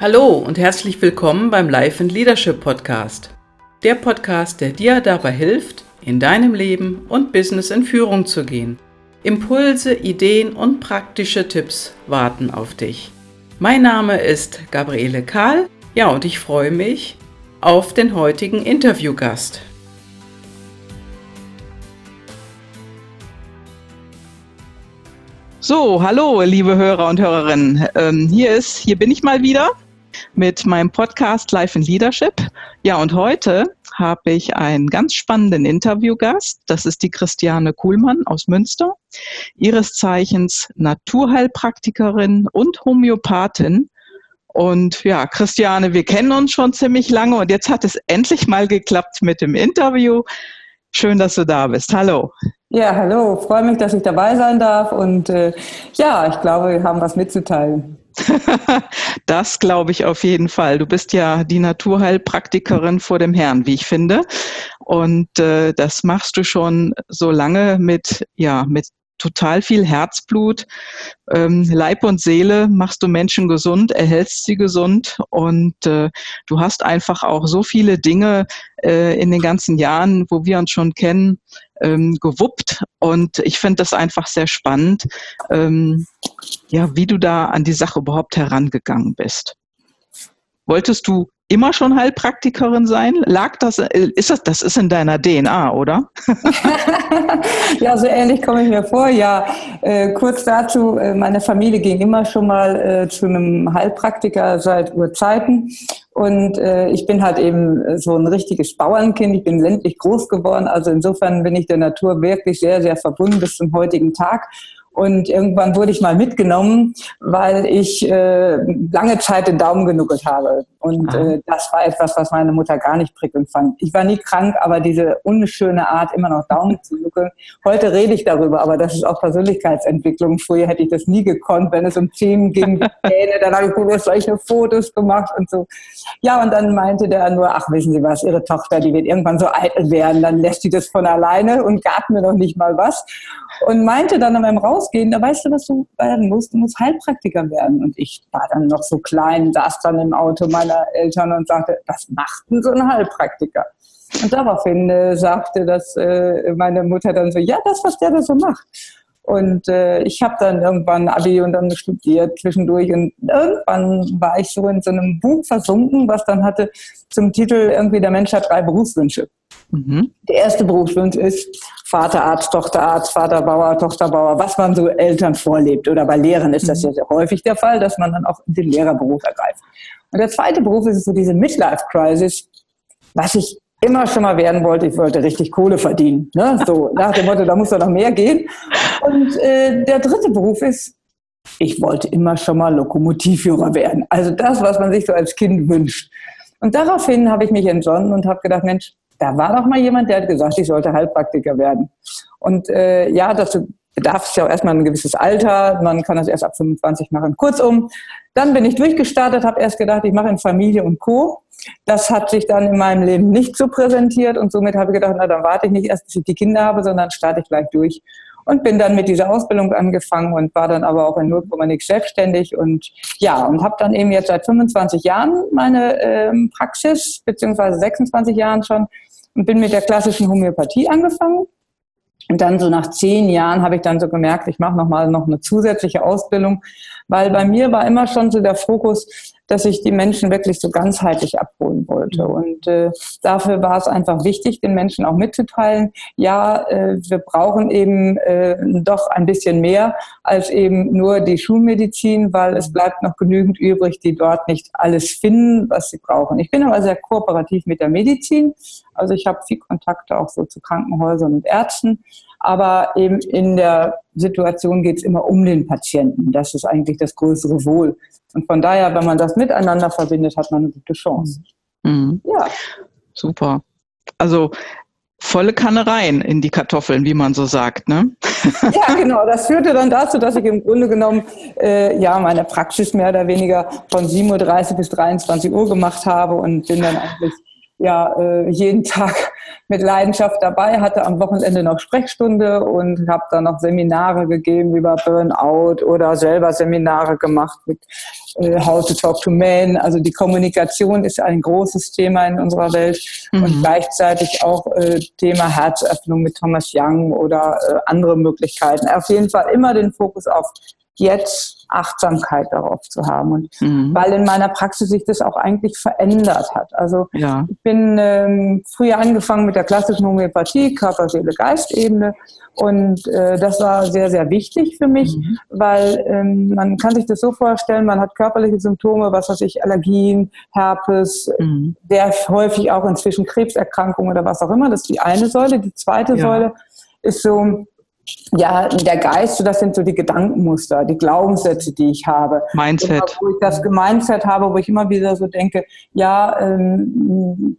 Hallo und herzlich willkommen beim Life and Leadership Podcast. Der Podcast, der dir dabei hilft, in deinem Leben und Business in Führung zu gehen. Impulse, Ideen und praktische Tipps warten auf dich. Mein Name ist Gabriele Kahl. Ja, und ich freue mich auf den heutigen Interviewgast. So, hallo, liebe Hörer und Hörerinnen. Ähm, hier ist, hier bin ich mal wieder mit meinem Podcast Life in Leadership. Ja, und heute habe ich einen ganz spannenden Interviewgast. Das ist die Christiane Kuhlmann aus Münster, ihres Zeichens Naturheilpraktikerin und Homöopathin. Und ja, Christiane, wir kennen uns schon ziemlich lange und jetzt hat es endlich mal geklappt mit dem Interview. Schön, dass du da bist. Hallo. Ja, hallo. Freue mich, dass ich dabei sein darf. Und äh, ja, ich glaube, wir haben was mitzuteilen. das glaube ich auf jeden Fall. Du bist ja die Naturheilpraktikerin vor dem Herrn, wie ich finde. Und äh, das machst du schon so lange mit, ja, mit total viel Herzblut, ähm, Leib und Seele machst du Menschen gesund, erhältst sie gesund und äh, du hast einfach auch so viele Dinge äh, in den ganzen Jahren, wo wir uns schon kennen, ähm, gewuppt und ich finde das einfach sehr spannend, ähm, ja, wie du da an die Sache überhaupt herangegangen bist. Wolltest du immer schon Heilpraktikerin sein? Lag das, äh, ist das, das ist in deiner DNA, oder? ja, so ähnlich komme ich mir vor. Ja, äh, kurz dazu, äh, meine Familie ging immer schon mal äh, zu einem Heilpraktiker seit Urzeiten. Und äh, ich bin halt eben so ein richtiges Bauernkind. Ich bin ländlich groß geworden. Also insofern bin ich der Natur wirklich sehr, sehr verbunden bis zum heutigen Tag. Und irgendwann wurde ich mal mitgenommen, weil ich äh, lange Zeit den Daumen genuckelt habe. Und äh, das war etwas, was meine Mutter gar nicht prickelnd fand. Ich war nie krank, aber diese unschöne Art, immer noch Daumen zu nuckeln. Heute rede ich darüber, aber das ist auch Persönlichkeitsentwicklung. Früher hätte ich das nie gekonnt, wenn es um Themen ging, Pläne, dann habe ich nur solche Fotos gemacht und so. Ja, und dann meinte der nur, ach, wissen Sie was, Ihre Tochter, die wird irgendwann so eitel werden, dann lässt sie das von alleine und gab mir noch nicht mal was. Und meinte dann an meinem Rausgehen, da weißt du, was du werden musst, du musst Heilpraktiker werden. Und ich war dann noch so klein, saß dann im Auto meiner Eltern und sagte, was macht denn so ein Heilpraktiker? Und daraufhin äh, sagte das äh, meine Mutter dann so, ja, das, was der da so macht. Und äh, ich habe dann irgendwann Abi und dann studiert zwischendurch und irgendwann war ich so in so einem Buch versunken, was dann hatte zum Titel irgendwie der Mensch hat drei Berufswünsche. Mhm. Der erste Berufswunsch ist Vaterarzt, Tochterarzt, Vaterbauer, Tochterbauer, was man so Eltern vorlebt. Oder bei Lehrern ist das mhm. ja sehr häufig der Fall, dass man dann auch den Lehrerberuf ergreift. Und der zweite Beruf ist so diese Midlife-Crisis, was ich immer schon mal werden wollte. Ich wollte richtig Kohle verdienen. Ne? So nach dem Motto, da muss doch noch mehr gehen. Und äh, der dritte Beruf ist, ich wollte immer schon mal Lokomotivführer werden. Also das, was man sich so als Kind wünscht. Und daraufhin habe ich mich entsonnen und habe gedacht, Mensch, da war doch mal jemand, der hat gesagt, ich sollte Heilpraktiker werden. Und äh, ja, das bedarf es ja auch erstmal ein gewisses Alter. Man kann das erst ab 25 machen. Kurzum, dann bin ich durchgestartet, habe erst gedacht, ich mache in Familie und Co. Das hat sich dann in meinem Leben nicht so präsentiert und somit habe ich gedacht, na dann warte ich nicht erst, bis ich die Kinder habe, sondern starte ich gleich durch und bin dann mit dieser Ausbildung angefangen und war dann aber auch in 0, nix selbstständig und ja, und habe dann eben jetzt seit 25 Jahren meine ähm, Praxis, beziehungsweise 26 Jahren schon und bin mit der klassischen Homöopathie angefangen. Und dann so nach zehn Jahren habe ich dann so gemerkt, ich mache nochmal noch eine zusätzliche Ausbildung, weil bei mir war immer schon so der Fokus, dass ich die Menschen wirklich so ganzheitlich abholen wollte. Und äh, dafür war es einfach wichtig, den Menschen auch mitzuteilen, ja, äh, wir brauchen eben äh, doch ein bisschen mehr als eben nur die Schulmedizin, weil es bleibt noch genügend übrig, die dort nicht alles finden, was sie brauchen. Ich bin aber sehr kooperativ mit der Medizin. Also ich habe viel Kontakte auch so zu Krankenhäusern und Ärzten. Aber eben in der Situation geht es immer um den Patienten. Das ist eigentlich das größere Wohl. Und von daher, wenn man das miteinander verbindet, hat man eine gute Chance. Mhm. Ja. Super. Also volle Kanne rein in die Kartoffeln, wie man so sagt, ne? Ja, genau. Das führte dann dazu, dass ich im Grunde genommen äh, ja meine Praxis mehr oder weniger von 7.30 Uhr bis 23 Uhr gemacht habe und bin dann eigentlich ja äh, jeden Tag mit Leidenschaft dabei, hatte am Wochenende noch Sprechstunde und habe dann noch Seminare gegeben über Burnout oder selber Seminare gemacht mit äh, How to Talk to Men. Also die Kommunikation ist ein großes Thema in unserer Welt mhm. und gleichzeitig auch äh, Thema Herzöffnung mit Thomas Young oder äh, andere Möglichkeiten. Auf jeden Fall immer den Fokus auf jetzt Achtsamkeit darauf zu haben. Und mhm. weil in meiner Praxis sich das auch eigentlich verändert hat. Also ja. ich bin ähm, früher angefangen mit der klassischen Homöopathie, Körper, Seele, Geistebene. Und äh, das war sehr, sehr wichtig für mich, mhm. weil ähm, man kann sich das so vorstellen, man hat körperliche Symptome, was weiß ich, Allergien, Herpes, mhm. sehr häufig auch inzwischen Krebserkrankungen oder was auch immer. Das ist die eine Säule. Die zweite ja. Säule ist so ja, der Geist, das sind so die Gedankenmuster, die Glaubenssätze, die ich habe. Mindset. Immer, wo ich das Mindset habe, wo ich immer wieder so denke, ja, ähm,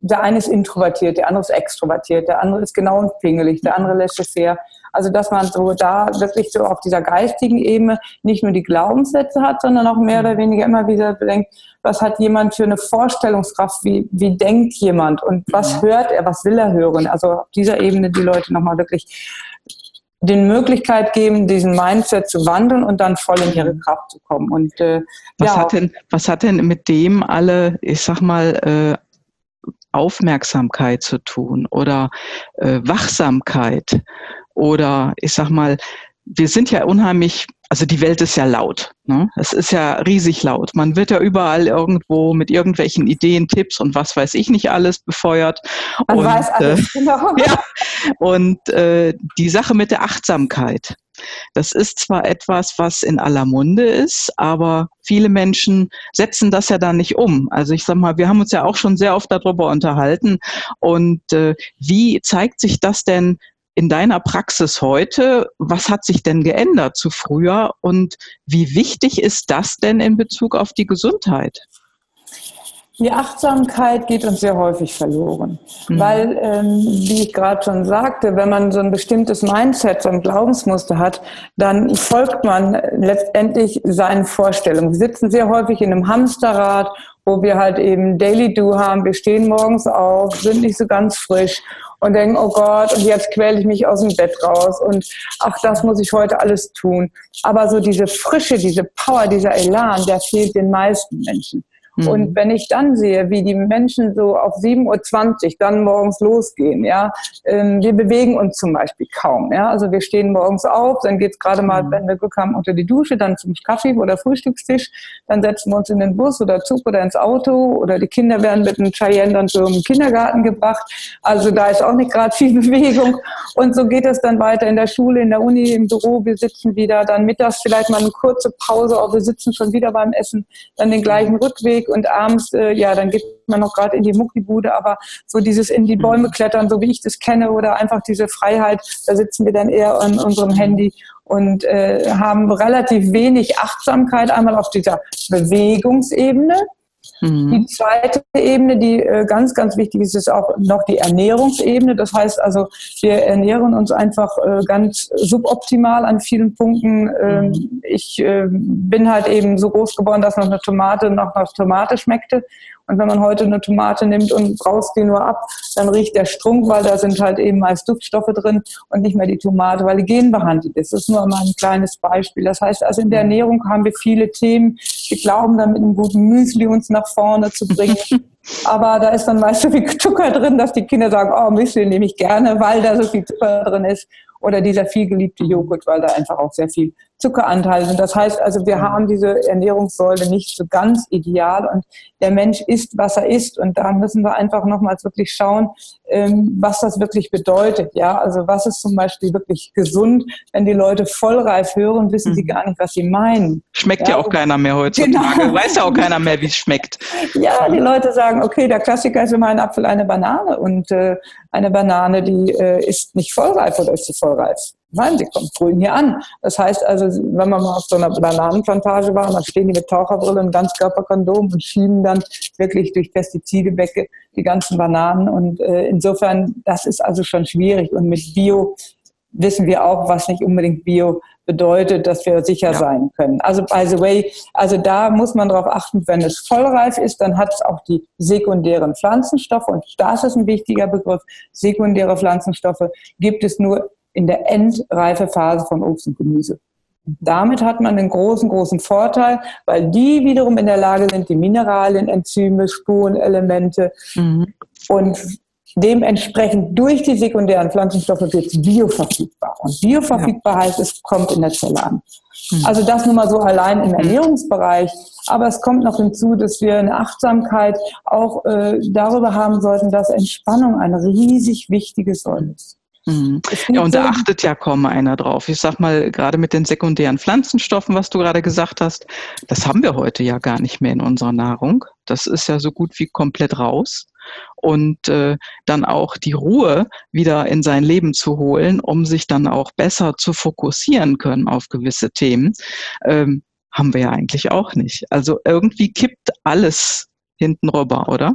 der eine ist introvertiert, der andere ist extrovertiert, der andere ist genau und pingelig, der andere lässt es fair. Also, dass man so da wirklich so auf dieser geistigen Ebene nicht nur die Glaubenssätze hat, sondern auch mehr oder weniger immer wieder bedenkt, was hat jemand für eine Vorstellungskraft, wie, wie denkt jemand und was hört er, was will er hören. Also auf dieser Ebene die Leute nochmal wirklich den Möglichkeit geben, diesen Mindset zu wandeln und dann voll in ihre Kraft zu kommen. Und äh, was ja, hat denn, was hat denn mit dem alle, ich sag mal, äh, Aufmerksamkeit zu tun oder äh, Wachsamkeit oder ich sag mal, wir sind ja unheimlich also die Welt ist ja laut. Ne? Es ist ja riesig laut. Man wird ja überall irgendwo mit irgendwelchen Ideen, Tipps und was weiß ich nicht alles befeuert. Man und, weiß alles, äh, genau. ja, und äh, die Sache mit der Achtsamkeit. Das ist zwar etwas, was in aller Munde ist, aber viele Menschen setzen das ja dann nicht um. Also ich sag mal, wir haben uns ja auch schon sehr oft darüber unterhalten. Und äh, wie zeigt sich das denn in deiner Praxis heute, was hat sich denn geändert zu früher und wie wichtig ist das denn in Bezug auf die Gesundheit? Die Achtsamkeit geht uns sehr häufig verloren, mhm. weil, ähm, wie ich gerade schon sagte, wenn man so ein bestimmtes Mindset, so ein Glaubensmuster hat, dann folgt man letztendlich seinen Vorstellungen. Wir sitzen sehr häufig in einem Hamsterrad, wo wir halt eben Daily Do haben. Wir stehen morgens auf, sind nicht so ganz frisch und denken, oh Gott, und jetzt quäle ich mich aus dem Bett raus und ach, das muss ich heute alles tun. Aber so diese Frische, diese Power, dieser Elan, der fehlt den meisten Menschen. Mhm. Und wenn ich dann sehe, wie die Menschen so auf 7.20 Uhr dann morgens losgehen, ja, ähm, wir bewegen uns zum Beispiel kaum, ja, also wir stehen morgens auf, dann geht's gerade mal, mhm. wenn wir Glück haben, unter die Dusche, dann zum Kaffee oder Frühstückstisch, dann setzen wir uns in den Bus oder Zug oder ins Auto oder die Kinder werden mit einem Cheyenne dann zum Kindergarten gebracht, also da ist auch nicht gerade viel Bewegung. Und so geht es dann weiter in der Schule, in der Uni, im Büro, wir sitzen wieder, dann mittags vielleicht mal eine kurze Pause, auch wir sitzen schon wieder beim Essen, dann den gleichen Rückweg, und abends, äh, ja, dann geht man noch gerade in die Muckibude, aber so dieses in die Bäume klettern, so wie ich das kenne, oder einfach diese Freiheit, da sitzen wir dann eher an unserem Handy und äh, haben relativ wenig Achtsamkeit einmal auf dieser Bewegungsebene, Mhm. Die zweite Ebene, die äh, ganz, ganz wichtig ist, ist auch noch die Ernährungsebene. Das heißt also, wir ernähren uns einfach äh, ganz suboptimal an vielen Punkten. Ähm, mhm. Ich äh, bin halt eben so groß geworden, dass noch eine Tomate noch nach Tomate schmeckte. Und wenn man heute eine Tomate nimmt und brauchst die nur ab, dann riecht der Strunk, weil da sind halt eben meist Duftstoffe drin und nicht mehr die Tomate, weil die genbehandelt ist. Das ist nur mal ein kleines Beispiel. Das heißt also, in der Ernährung haben wir viele Themen. Wir glauben dann mit einem guten Müsli uns nach vorne zu bringen. Aber da ist dann meist so viel Zucker drin, dass die Kinder sagen, oh, Müsli nehme ich gerne, weil da so viel Zucker drin ist oder dieser vielgeliebte Joghurt, weil da einfach auch sehr viel Zuckeranteil sind. Das heißt also, wir haben diese Ernährungssäule nicht so ganz ideal und der Mensch isst, was er isst und da müssen wir einfach nochmals wirklich schauen, ähm, was das wirklich bedeutet. Ja, also was ist zum Beispiel wirklich gesund? Wenn die Leute vollreif hören, wissen sie mhm. gar nicht, was sie meinen. Schmeckt ja, ja auch keiner mehr heutzutage. Genau. Weiß ja auch keiner mehr, wie es schmeckt. Ja, die Leute sagen, okay, der Klassiker ist immer ein Apfel, eine Banane und äh, eine Banane, die äh, ist nicht vollreif oder ist sie vollreif? Nein, sie kommt grün hier an. Das heißt also, wenn man mal auf so einer Bananenplantage war, dann stehen die mit Taucherbrille und Ganzkörperkondom und schieben dann wirklich durch Pestizide weg die ganzen Bananen. Und äh, insofern, das ist also schon schwierig. Und mit Bio wissen wir auch, was nicht unbedingt Bio bedeutet, dass wir sicher ja. sein können. Also by the way, also da muss man darauf achten, wenn es vollreif ist, dann hat es auch die sekundären Pflanzenstoffe und das ist ein wichtiger Begriff. Sekundäre Pflanzenstoffe gibt es nur in der Endreifephase von Obst und Gemüse. Damit hat man einen großen, großen Vorteil, weil die wiederum in der Lage sind, die Mineralien, Enzyme, Spurenelemente mhm. und dementsprechend durch die sekundären Pflanzenstoffe wird es bioverfügbar. Und bioverfügbar ja. heißt, es kommt in der Zelle an. Mhm. Also das nur mal so allein im Ernährungsbereich. Aber es kommt noch hinzu, dass wir eine Achtsamkeit auch äh, darüber haben sollten, dass Entspannung ein riesig wichtiges Säule ist. Mhm. Ja, und da achtet ja kaum einer drauf. Ich sag mal, gerade mit den sekundären Pflanzenstoffen, was du gerade gesagt hast, das haben wir heute ja gar nicht mehr in unserer Nahrung. Das ist ja so gut wie komplett raus. Und äh, dann auch die Ruhe wieder in sein Leben zu holen, um sich dann auch besser zu fokussieren können auf gewisse Themen, ähm, haben wir ja eigentlich auch nicht. Also irgendwie kippt alles hinten rüber, oder?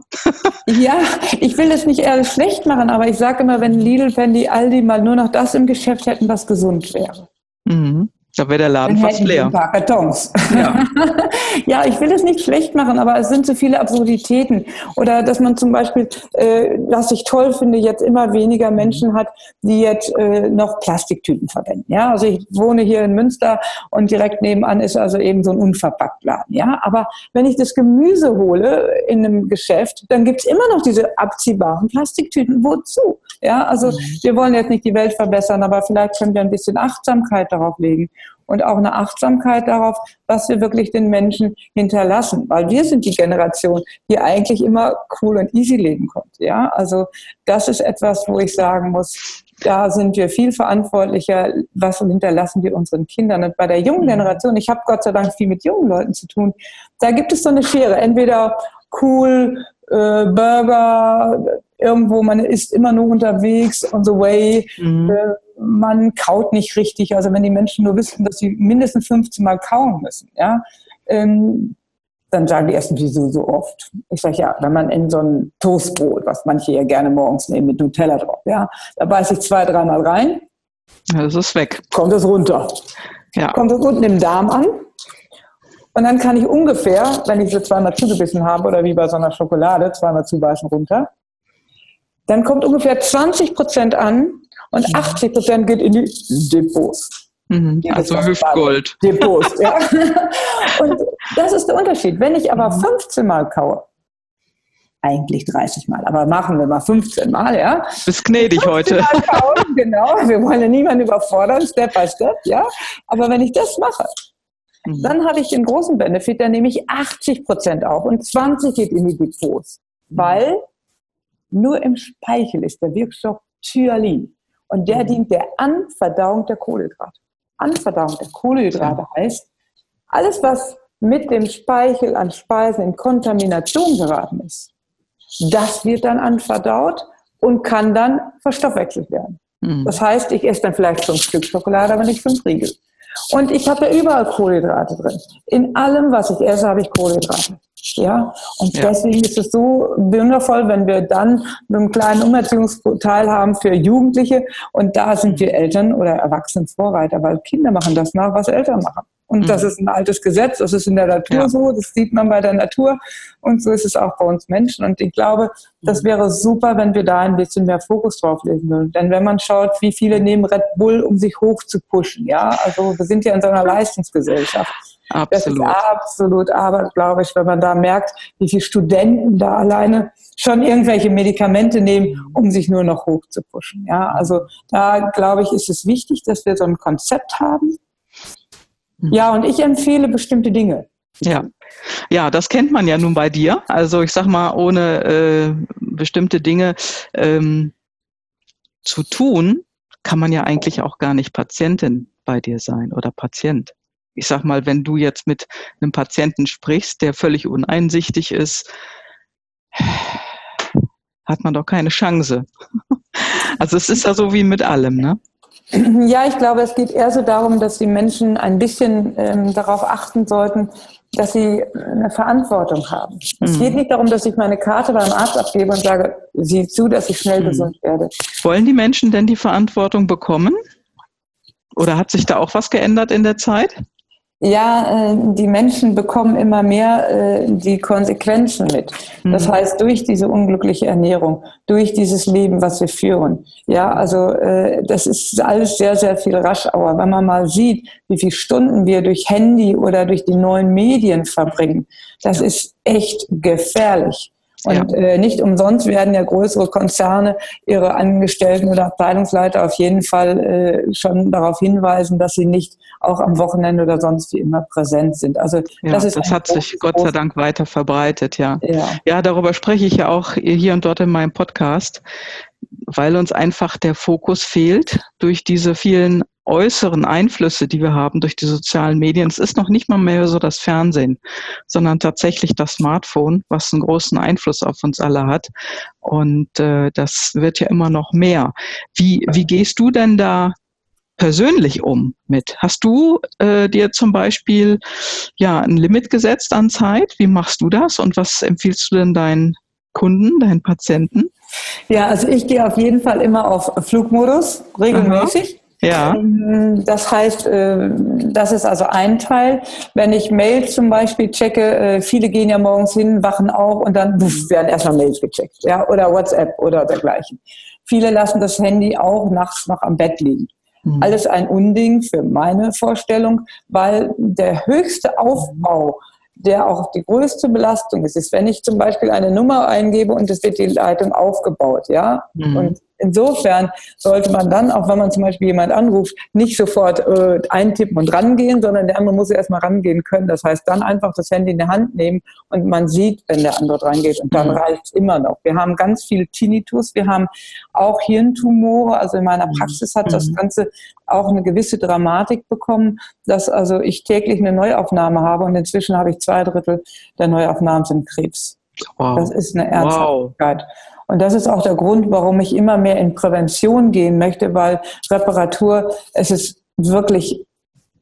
ja, ich will das nicht eher schlecht machen, aber ich sage immer, wenn Lidl, Fendi, Aldi mal nur noch das im Geschäft hätten, was gesund wäre. Mhm. Da wäre der Laden Dann fast leer. Ein paar Kartons. Ja. ja, ich will es nicht schlecht machen, aber es sind so viele Absurditäten. Oder dass man zum Beispiel, äh, was ich toll finde, jetzt immer weniger Menschen hat, die jetzt äh, noch Plastiktüten verwenden. Ja, also ich wohne hier in Münster und direkt nebenan ist also eben so ein Unverpacktladen. Ja, aber wenn ich das Gemüse hole in einem Geschäft, dann gibt es immer noch diese abziehbaren Plastiktüten. Wozu? Ja, also mhm. wir wollen jetzt nicht die Welt verbessern, aber vielleicht können wir ein bisschen Achtsamkeit darauf legen und auch eine Achtsamkeit darauf, was wir wirklich den Menschen hinterlassen, weil wir sind die Generation, die eigentlich immer cool und easy leben konnte. Ja, also das ist etwas, wo ich sagen muss, da sind wir viel verantwortlicher, was hinterlassen wir unseren Kindern. Und bei der jungen mhm. Generation, ich habe Gott sei Dank viel mit jungen Leuten zu tun, da gibt es so eine Schere. Entweder cool, äh, Burger, irgendwo, man ist immer nur unterwegs on the way. Mhm. Äh, man kaut nicht richtig. Also wenn die Menschen nur wissen, dass sie mindestens 15 Mal kauen müssen, ja, ähm, dann sagen die ersten, wieso so oft? Ich sage ja, wenn man in so ein Toastbrot, was manche ja gerne morgens nehmen mit Nutella drauf, ja, da beiße ich zwei, dreimal rein. Das ist weg. Kommt es runter. Ja. Kommt es unten im Darm an. Und dann kann ich ungefähr, wenn ich so zweimal zugebissen habe oder wie bei so einer Schokolade, zweimal zubeißen runter, dann kommt ungefähr 20 Prozent an und 80 Prozent geht in die Depots. Mhm, also Hüftgold. Depots, ja. und das ist der Unterschied. Wenn ich aber 15 mhm. Mal kaue, eigentlich 30 Mal, aber machen wir mal 15 Mal, ja. Bist gnädig heute. Kauen, genau, wir wollen ja niemanden überfordern, Step by Step, ja. Aber wenn ich das mache, mhm. dann habe ich den großen Benefit, dann nehme ich 80 Prozent auf und 20 geht in die Depots, weil nur im Speichel ist der Wirkstoff Tyalin. Und der mhm. dient der Anverdauung der Kohlenhydrate. Anverdauung der Kohlenhydrate heißt, alles, was mit dem Speichel an Speisen in Kontamination geraten ist, das wird dann anverdaut und kann dann verstoffwechselt werden. Mhm. Das heißt, ich esse dann vielleicht fünf Stück Schokolade, aber nicht fünf Riegel. Und ich habe ja überall Kohlenhydrate drin. In allem, was ich esse, habe ich Kohlenhydrate. Ja, und ja. deswegen ist es so wundervoll, wenn wir dann einen kleinen Umerziehungsteil haben für Jugendliche und da sind wir Eltern oder Erwachsene Vorreiter, weil Kinder machen das nach, was Eltern machen. Und mhm. das ist ein altes Gesetz, das ist in der Natur ja. so, das sieht man bei der Natur und so ist es auch bei uns Menschen. Und ich glaube, das mhm. wäre super, wenn wir da ein bisschen mehr Fokus drauf legen würden. Denn wenn man schaut, wie viele nehmen Red Bull, um sich hoch zu pushen, ja, also wir sind ja in so einer Leistungsgesellschaft. Absolut. Das ist absolut Arbeit, glaube ich, wenn man da merkt, wie viele Studenten da alleine schon irgendwelche Medikamente nehmen, um sich nur noch hoch zu pushen. Ja, also da glaube ich, ist es wichtig, dass wir so ein Konzept haben. Ja, und ich empfehle bestimmte Dinge. Ja. Ja, das kennt man ja nun bei dir. Also ich sag mal, ohne äh, bestimmte Dinge ähm, zu tun, kann man ja eigentlich auch gar nicht Patientin bei dir sein oder Patient. Ich sag mal, wenn du jetzt mit einem Patienten sprichst, der völlig uneinsichtig ist, hat man doch keine Chance. Also es ist ja so wie mit allem, ne? Ja, ich glaube, es geht eher so darum, dass die Menschen ein bisschen ähm, darauf achten sollten, dass sie eine Verantwortung haben. Mhm. Es geht nicht darum, dass ich meine Karte beim Arzt abgebe und sage, sieh zu, dass ich schnell mhm. gesund werde. Wollen die Menschen denn die Verantwortung bekommen? Oder hat sich da auch was geändert in der Zeit? Ja, äh, die Menschen bekommen immer mehr äh, die Konsequenzen mit. Das mhm. heißt, durch diese unglückliche Ernährung, durch dieses Leben, was wir führen. Ja, also äh, das ist alles sehr, sehr viel Raschauer. Wenn man mal sieht, wie viele Stunden wir durch Handy oder durch die neuen Medien verbringen, das ist echt gefährlich. Und ja. äh, nicht umsonst werden ja größere Konzerne ihre Angestellten oder Abteilungsleiter auf jeden Fall äh, schon darauf hinweisen, dass sie nicht auch am Wochenende oder sonst wie immer präsent sind. Also ja, das, ist das hat sich Gott sei Dank weiter verbreitet, ja. ja. Ja, darüber spreche ich ja auch hier und dort in meinem Podcast, weil uns einfach der Fokus fehlt durch diese vielen äußeren Einflüsse, die wir haben durch die sozialen Medien. Es ist noch nicht mal mehr so das Fernsehen, sondern tatsächlich das Smartphone, was einen großen Einfluss auf uns alle hat. Und äh, das wird ja immer noch mehr. Wie, wie gehst du denn da persönlich um mit? Hast du äh, dir zum Beispiel ja ein Limit gesetzt an Zeit? Wie machst du das und was empfiehlst du denn deinen Kunden, deinen Patienten? Ja, also ich gehe auf jeden Fall immer auf Flugmodus, regelmäßig. Aha. Ja. Ähm, das heißt, äh, das ist also ein Teil. Wenn ich Mails zum Beispiel checke, äh, viele gehen ja morgens hin, wachen auf und dann werden erstmal Mails gecheckt, ja, oder WhatsApp oder dergleichen. Viele lassen das Handy auch nachts noch am Bett liegen. Mhm. Alles ein Unding für meine Vorstellung, weil der höchste Aufbau der auch die größte Belastung ist, ist, wenn ich zum Beispiel eine Nummer eingebe und es wird die Leitung aufgebaut, ja, mhm. und insofern sollte man dann, auch wenn man zum Beispiel jemand anruft, nicht sofort äh, eintippen und rangehen, sondern der andere muss erstmal rangehen können. Das heißt, dann einfach das Handy in die Hand nehmen und man sieht, wenn der andere drangeht und dann mhm. reicht es immer noch. Wir haben ganz viel Tinnitus, wir haben auch Hirntumore. Also in meiner. Praxis hat das mhm. Ganze auch eine gewisse Dramatik bekommen, dass also ich täglich eine Neuaufnahme habe und inzwischen habe ich zwei Drittel der Neuaufnahmen sind Krebs. Wow. Das ist eine Ernsthaftigkeit. Wow. Und das ist auch der Grund, warum ich immer mehr in Prävention gehen möchte, weil Reparatur, es ist wirklich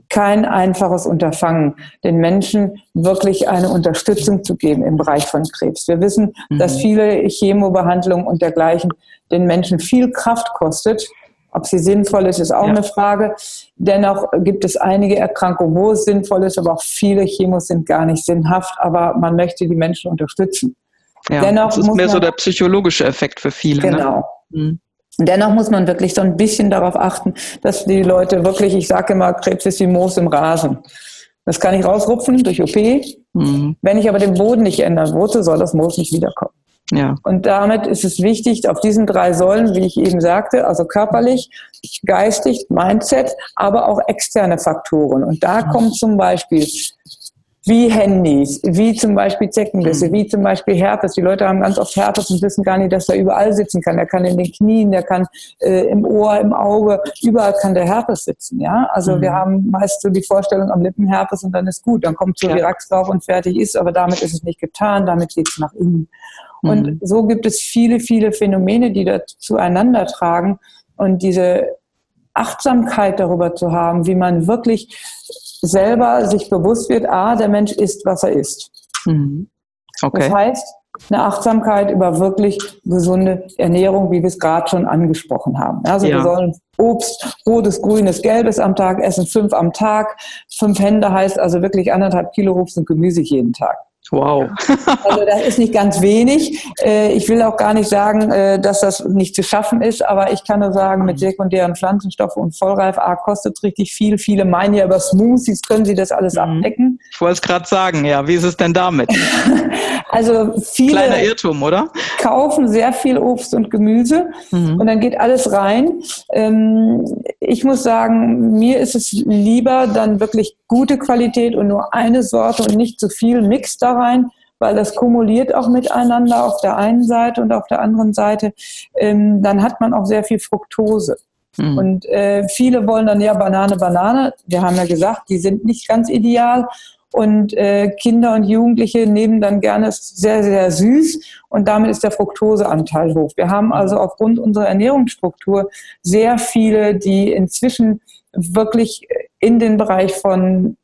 kein einfaches Unterfangen, den Menschen wirklich eine Unterstützung zu geben im Bereich von Krebs. Wir wissen, mhm. dass viele Chemobehandlungen und dergleichen den Menschen viel Kraft kostet. Ob sie sinnvoll ist, ist auch ja. eine Frage. Dennoch gibt es einige Erkrankungen, wo es sinnvoll ist, aber auch viele Chemos sind gar nicht sinnhaft, aber man möchte die Menschen unterstützen. Ja, Dennoch das ist mehr so der psychologische Effekt für viele. Ne? Genau. Ne? Mhm. Dennoch muss man wirklich so ein bisschen darauf achten, dass die Leute wirklich, ich sage immer, Krebs ist wie Moos im Rasen. Das kann ich rausrupfen durch OP. Mhm. Wenn ich aber den Boden nicht ändern wozu soll das Moos nicht wiederkommen. Ja. Und damit ist es wichtig, auf diesen drei Säulen, wie ich eben sagte, also körperlich, geistig, Mindset, aber auch externe Faktoren. Und da kommt zum Beispiel wie Handys, wie zum Beispiel Zeckenbisse, mhm. wie zum Beispiel Herpes. Die Leute haben ganz oft Herpes und wissen gar nicht, dass er überall sitzen kann. Der kann in den Knien, der kann äh, im Ohr, im Auge, überall kann der Herpes sitzen. Ja, also mhm. wir haben meist so die Vorstellung am Lippenherpes und dann ist gut. Dann kommt so ja. die Rax drauf und fertig ist. Aber damit ist es nicht getan. Damit geht es nach innen. Mhm. Und so gibt es viele, viele Phänomene, die da zueinander tragen. Und diese Achtsamkeit darüber zu haben, wie man wirklich selber sich bewusst wird, ah, der Mensch ist, was er ist. Mhm. Okay. Das heißt, eine Achtsamkeit über wirklich gesunde Ernährung, wie wir es gerade schon angesprochen haben. Also ja. wir sollen Obst, rotes, grünes, gelbes am Tag essen, fünf am Tag. Fünf Hände heißt also wirklich anderthalb Kilo Obst und Gemüse jeden Tag. Wow. Also das ist nicht ganz wenig. Äh, ich will auch gar nicht sagen, äh, dass das nicht zu schaffen ist, aber ich kann nur sagen, mit sekundären Pflanzenstoffen und Vollreif A kostet richtig viel. Viele meinen ja über Smoothies können sie das alles mhm. abdecken. Ich wollte es gerade sagen, ja. Wie ist es denn damit? also viele Kleiner Irrtum, oder? kaufen sehr viel Obst und Gemüse mhm. und dann geht alles rein. Ähm, ich muss sagen, mir ist es lieber dann wirklich gute Qualität und nur eine Sorte und nicht zu viel Mix da rein, weil das kumuliert auch miteinander auf der einen Seite und auf der anderen Seite. Ähm, dann hat man auch sehr viel Fructose. Mhm. Und äh, viele wollen dann ja Banane, Banane. Wir haben ja gesagt, die sind nicht ganz ideal. Und äh, Kinder und Jugendliche nehmen dann gerne sehr, sehr süß und damit ist der Fructoseanteil hoch. Wir haben also aufgrund unserer Ernährungsstruktur sehr viele, die inzwischen wirklich in den Bereich von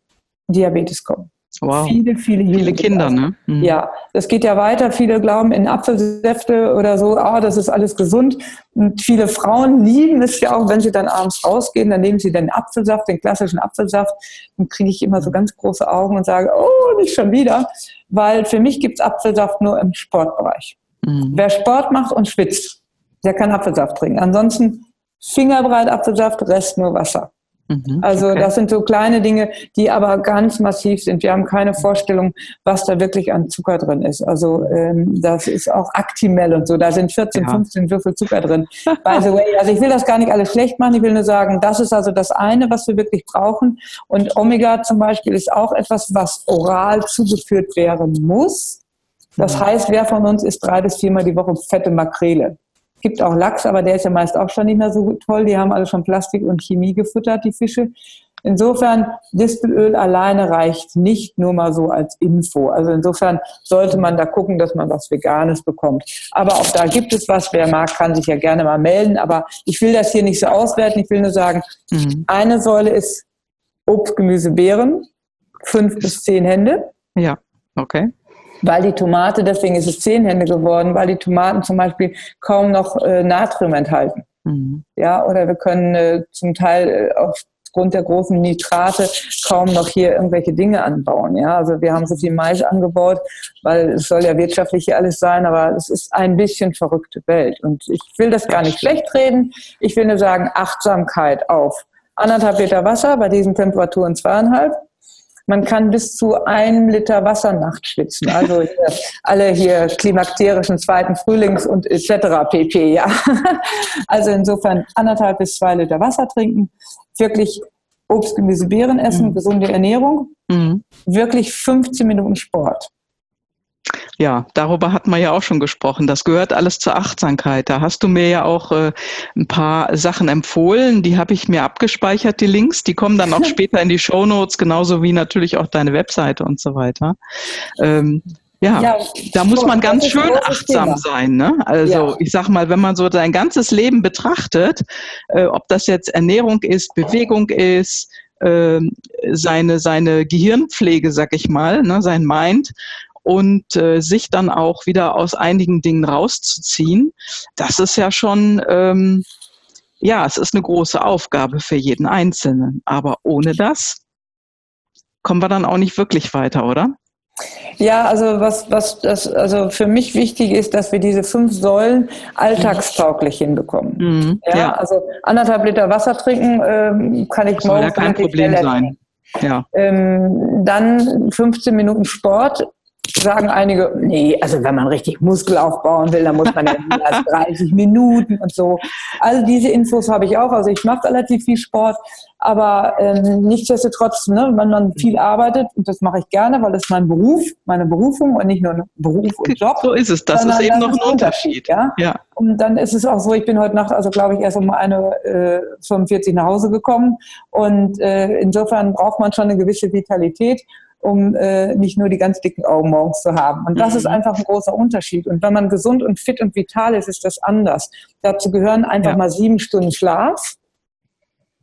Diabetes kommen. Wow. Viele, viele Jugendliche. Viele Kinder, ne? Mhm. Ja, das geht ja weiter. Viele glauben in Apfelsäfte oder so, ah, das ist alles gesund. Und viele Frauen lieben es ja auch, wenn sie dann abends rausgehen, dann nehmen sie den Apfelsaft, den klassischen Apfelsaft. Dann kriege ich immer so ganz große Augen und sage, oh, nicht schon wieder. Weil für mich gibt es Apfelsaft nur im Sportbereich. Mhm. Wer Sport macht und schwitzt, der kann Apfelsaft trinken. Ansonsten fingerbreit Apfelsaft, Rest nur Wasser. Mhm, also okay. das sind so kleine Dinge, die aber ganz massiv sind. Wir haben keine Vorstellung, was da wirklich an Zucker drin ist. Also ähm, das ist auch Actimel und so. Da sind 14, ja. 15 Würfel Zucker drin. By the way, also ich will das gar nicht alles schlecht machen. Ich will nur sagen, das ist also das eine, was wir wirklich brauchen. Und Omega zum Beispiel ist auch etwas, was oral zugeführt werden muss. Das heißt, wer von uns isst drei bis viermal die Woche fette Makrele? Gibt auch Lachs, aber der ist ja meist auch schon nicht mehr so toll. Die haben alle schon Plastik und Chemie gefüttert, die Fische. Insofern, Distelöl alleine reicht nicht nur mal so als Info. Also insofern sollte man da gucken, dass man was Veganes bekommt. Aber auch da gibt es was. Wer mag, kann sich ja gerne mal melden. Aber ich will das hier nicht so auswerten. Ich will nur sagen, mhm. eine Säule ist Obst, Gemüse, Beeren. Fünf bis zehn Hände. Ja, okay weil die Tomate, deswegen ist es zehn Hände geworden, weil die Tomaten zum Beispiel kaum noch äh, Natrium enthalten. Mhm. Ja, oder wir können äh, zum Teil äh, aufgrund der großen Nitrate kaum noch hier irgendwelche Dinge anbauen. Ja, also wir haben so viel Mais angebaut, weil es soll ja wirtschaftlich hier alles sein, aber es ist ein bisschen verrückte Welt. Und ich will das gar nicht schlecht reden. Ich will nur sagen, Achtsamkeit auf anderthalb Liter Wasser bei diesen Temperaturen zweieinhalb man kann bis zu einem Liter Wasser nachts schwitzen. Also hier, alle hier klimakterischen zweiten Frühlings und etc. pp. Ja. Also insofern anderthalb bis zwei Liter Wasser trinken, wirklich Obst, Gemüse, Beeren essen, mhm. gesunde Ernährung, mhm. wirklich 15 Minuten Sport. Ja, darüber hat man ja auch schon gesprochen. Das gehört alles zur Achtsamkeit. Da hast du mir ja auch äh, ein paar Sachen empfohlen. Die habe ich mir abgespeichert, die Links. Die kommen dann auch später in die Show Notes, genauso wie natürlich auch deine Webseite und so weiter. Ähm, ja, ja, da muss man ganz schön achtsam Thema. sein. Ne? Also ja. ich sag mal, wenn man so sein ganzes Leben betrachtet, äh, ob das jetzt Ernährung ist, Bewegung ist, äh, seine, seine Gehirnpflege, sag ich mal, ne, sein Mind und äh, sich dann auch wieder aus einigen Dingen rauszuziehen, das ist ja schon, ähm, ja, es ist eine große Aufgabe für jeden Einzelnen. Aber ohne das kommen wir dann auch nicht wirklich weiter, oder? Ja, also was, was das, also für mich wichtig ist, dass wir diese fünf Säulen alltagstauglich hinbekommen. Mhm, ja, ja, also anderthalb Liter Wasser trinken ähm, kann ich morgens. Soll ja kein Problem sein. Ja. Ähm, dann 15 Minuten Sport sagen einige, nee, also wenn man richtig Muskel aufbauen will, dann muss man ja mehr als 30 Minuten und so. Also diese Infos habe ich auch. Also ich mache relativ viel Sport, aber ähm, nichtsdestotrotz, ne, wenn man viel arbeitet, und das mache ich gerne, weil das ist mein Beruf, meine Berufung und nicht nur ein Beruf und Job. So ist es, das ist eben noch ein Unterschied. Ja? ja. Und dann ist es auch so, ich bin heute Nacht, also glaube ich, erst um eine äh, 45 nach Hause gekommen und äh, insofern braucht man schon eine gewisse Vitalität um äh, nicht nur die ganz dicken Augen morgens zu haben. Und das mhm. ist einfach ein großer Unterschied. Und wenn man gesund und fit und vital ist, ist das anders. Dazu gehören einfach ja. mal sieben Stunden Schlaf.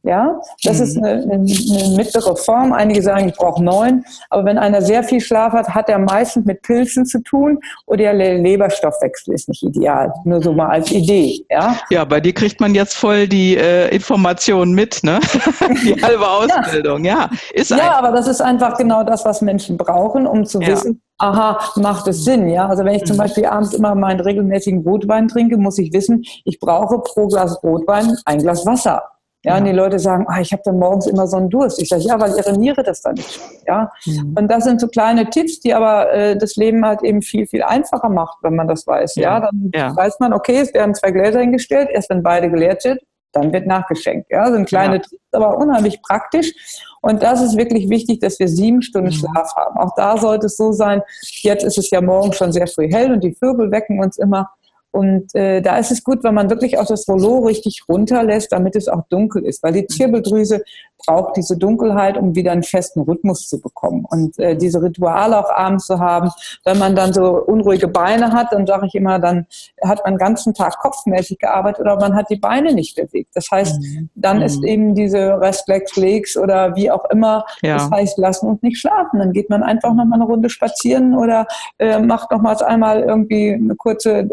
Ja, das mhm. ist eine, eine, eine, mittlere Form. Einige sagen, ich brauche neun. Aber wenn einer sehr viel Schlaf hat, hat er meistens mit Pilzen zu tun oder der Leberstoffwechsel ist nicht ideal. Nur so mal als Idee. Ja, ja bei dir kriegt man jetzt voll die äh, Informationen mit, ne? die halbe Ausbildung. ja, ja ist Ja, aber das ist einfach genau das, was Menschen brauchen, um zu ja. wissen, aha, macht es Sinn, ja. Also wenn ich zum mhm. Beispiel abends immer meinen regelmäßigen Rotwein trinke, muss ich wissen, ich brauche pro Glas Rotwein ein Glas Wasser. Ja, und die Leute sagen, ah, ich habe dann morgens immer so einen Durst. Ich sage, ja, weil ihre Niere das dann nicht Ja, mhm. und das sind so kleine Tipps, die aber äh, das Leben halt eben viel viel einfacher macht, wenn man das weiß. Ja, ja dann ja. weiß man, okay, es werden zwei Gläser hingestellt. Erst wenn beide geleert sind, dann wird nachgeschenkt. Ja, sind kleine ja. Tipps, aber unheimlich praktisch. Und das ist wirklich wichtig, dass wir sieben Stunden mhm. Schlaf haben. Auch da sollte es so sein. Jetzt ist es ja morgen schon sehr früh hell und die Vögel wecken uns immer. Und äh, da ist es gut, wenn man wirklich auch das Rollo richtig runterlässt, damit es auch dunkel ist, weil die Zirbeldrüse braucht diese Dunkelheit, um wieder einen festen Rhythmus zu bekommen. Und äh, diese Rituale auch abends zu haben, wenn man dann so unruhige Beine hat, dann sage ich immer, dann hat man den ganzen Tag kopfmäßig gearbeitet oder man hat die Beine nicht bewegt. Das heißt, mhm. dann mhm. ist eben diese Restlex Legs oder wie auch immer, ja. das heißt, lassen uns nicht schlafen. Dann geht man einfach noch mal eine Runde spazieren oder äh, macht nochmals einmal irgendwie eine kurze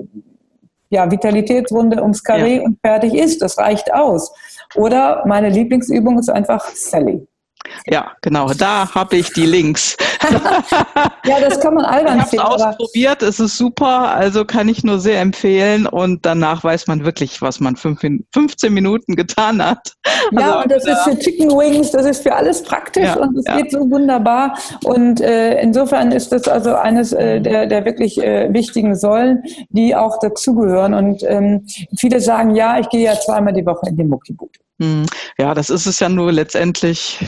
ja, Vitalitätsrunde ums Karree ja. und fertig ist. Das reicht aus. Oder meine Lieblingsübung ist einfach Sally. Ja, genau, da habe ich die Links. ja, das kann man albern Ich habe es ausprobiert, es ist super, also kann ich nur sehr empfehlen und danach weiß man wirklich, was man fünf, 15 Minuten getan hat. Ja, also, und das ja. ist für Chicken Wings, das ist für alles praktisch ja, und es ja. geht so wunderbar und äh, insofern ist das also eines äh, der, der wirklich äh, wichtigen Säulen, die auch dazugehören und ähm, viele sagen, ja, ich gehe ja zweimal die Woche in den Muckiboot. Hm. Ja, das ist es ja nur letztendlich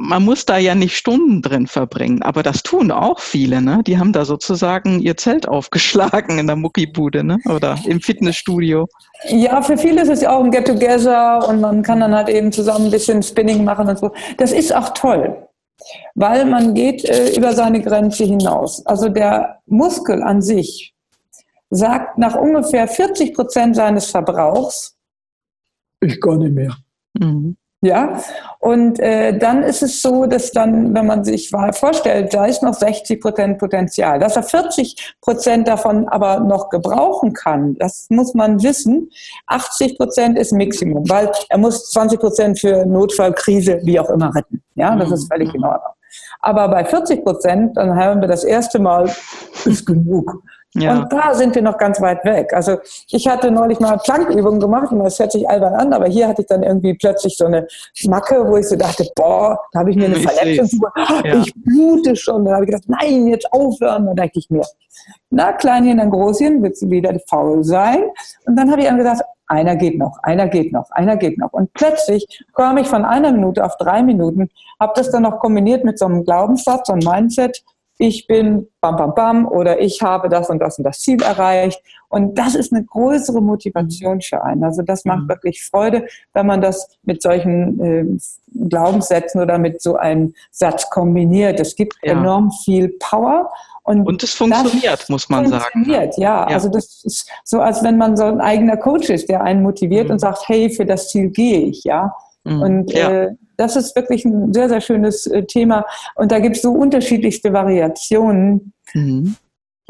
man muss da ja nicht Stunden drin verbringen, aber das tun auch viele, ne? Die haben da sozusagen ihr Zelt aufgeschlagen in der Muckibude, ne? Oder im Fitnessstudio. Ja, für viele ist es ja auch ein Get-Together und man kann dann halt eben zusammen ein bisschen Spinning machen und so. Das ist auch toll, weil man geht äh, über seine Grenze hinaus. Also der Muskel an sich sagt nach ungefähr 40 Prozent seines Verbrauchs, ich gar nicht mehr. Mhm. Ja, und äh, dann ist es so, dass dann, wenn man sich mal vorstellt, da ist noch 60 Prozent Potenzial, dass er 40 Prozent davon aber noch gebrauchen kann, das muss man wissen. 80 Prozent ist Maximum, weil er muss 20 Prozent für Notfall, Krise, wie auch immer retten. Ja, das ist völlig in Ordnung. Aber bei 40 Prozent, dann haben wir das erste Mal, ist genug. Ja. Und da sind wir noch ganz weit weg. Also ich hatte neulich mal Plankübungen gemacht und das hört sich albern an, aber hier hatte ich dann irgendwie plötzlich so eine Macke, wo ich so dachte, boah, da habe ich mir eine ich Verletzung, ja. ich blute schon. Dann habe ich gedacht, nein, jetzt aufhören. Dann dachte ich mir, na, Kleinchen, dann Großchen, willst du wieder faul sein? Und dann habe ich dann gesagt, einer geht noch, einer geht noch, einer geht noch. Und plötzlich kam ich von einer Minute auf drei Minuten, habe das dann noch kombiniert mit so einem Glaubenssatz, so einem Mindset, ich bin bam, bam, bam oder ich habe das und das und das Ziel erreicht. Und das ist eine größere Motivation für einen. Also das macht mhm. wirklich Freude, wenn man das mit solchen äh, Glaubenssätzen oder mit so einem Satz kombiniert. Es gibt ja. enorm viel Power. Und, und es funktioniert, muss man funktioniert, sagen. Funktioniert, ja. ja. Also das ist so, als wenn man so ein eigener Coach ist, der einen motiviert mhm. und sagt, hey, für das Ziel gehe ich, ja. Mhm. Und ja. Äh, das ist wirklich ein sehr, sehr schönes äh, Thema. Und da gibt es so unterschiedlichste Variationen. Mhm.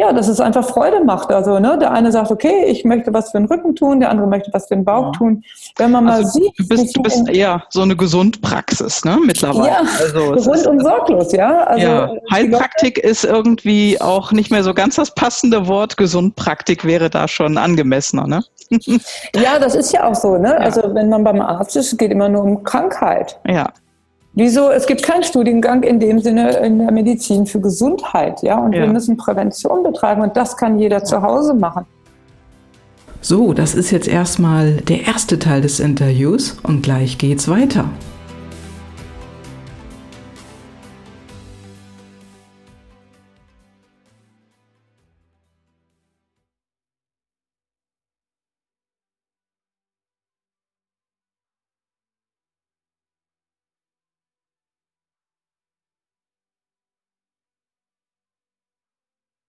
Ja, dass es einfach Freude macht. Also, ne, der eine sagt, okay, ich möchte was für den Rücken tun, der andere möchte was für den Bauch ja. tun. Wenn man mal also, sieht. Du bist, du bist eher so eine Gesundpraxis, ne, mittlerweile. Ja, also, rund und sorglos, ja. Also, ja. Heilpraktik ist irgendwie auch nicht mehr so ganz das passende Wort. Gesundpraktik wäre da schon angemessener, ne? ja, das ist ja auch so, ne? Ja. Also, wenn man beim Arzt ist, geht immer nur um Krankheit. Ja. Wieso? Es gibt keinen Studiengang in dem Sinne in der Medizin für Gesundheit, ja. Und ja. wir müssen Prävention betreiben und das kann jeder zu Hause machen. So, das ist jetzt erstmal der erste Teil des Interviews und gleich geht's weiter.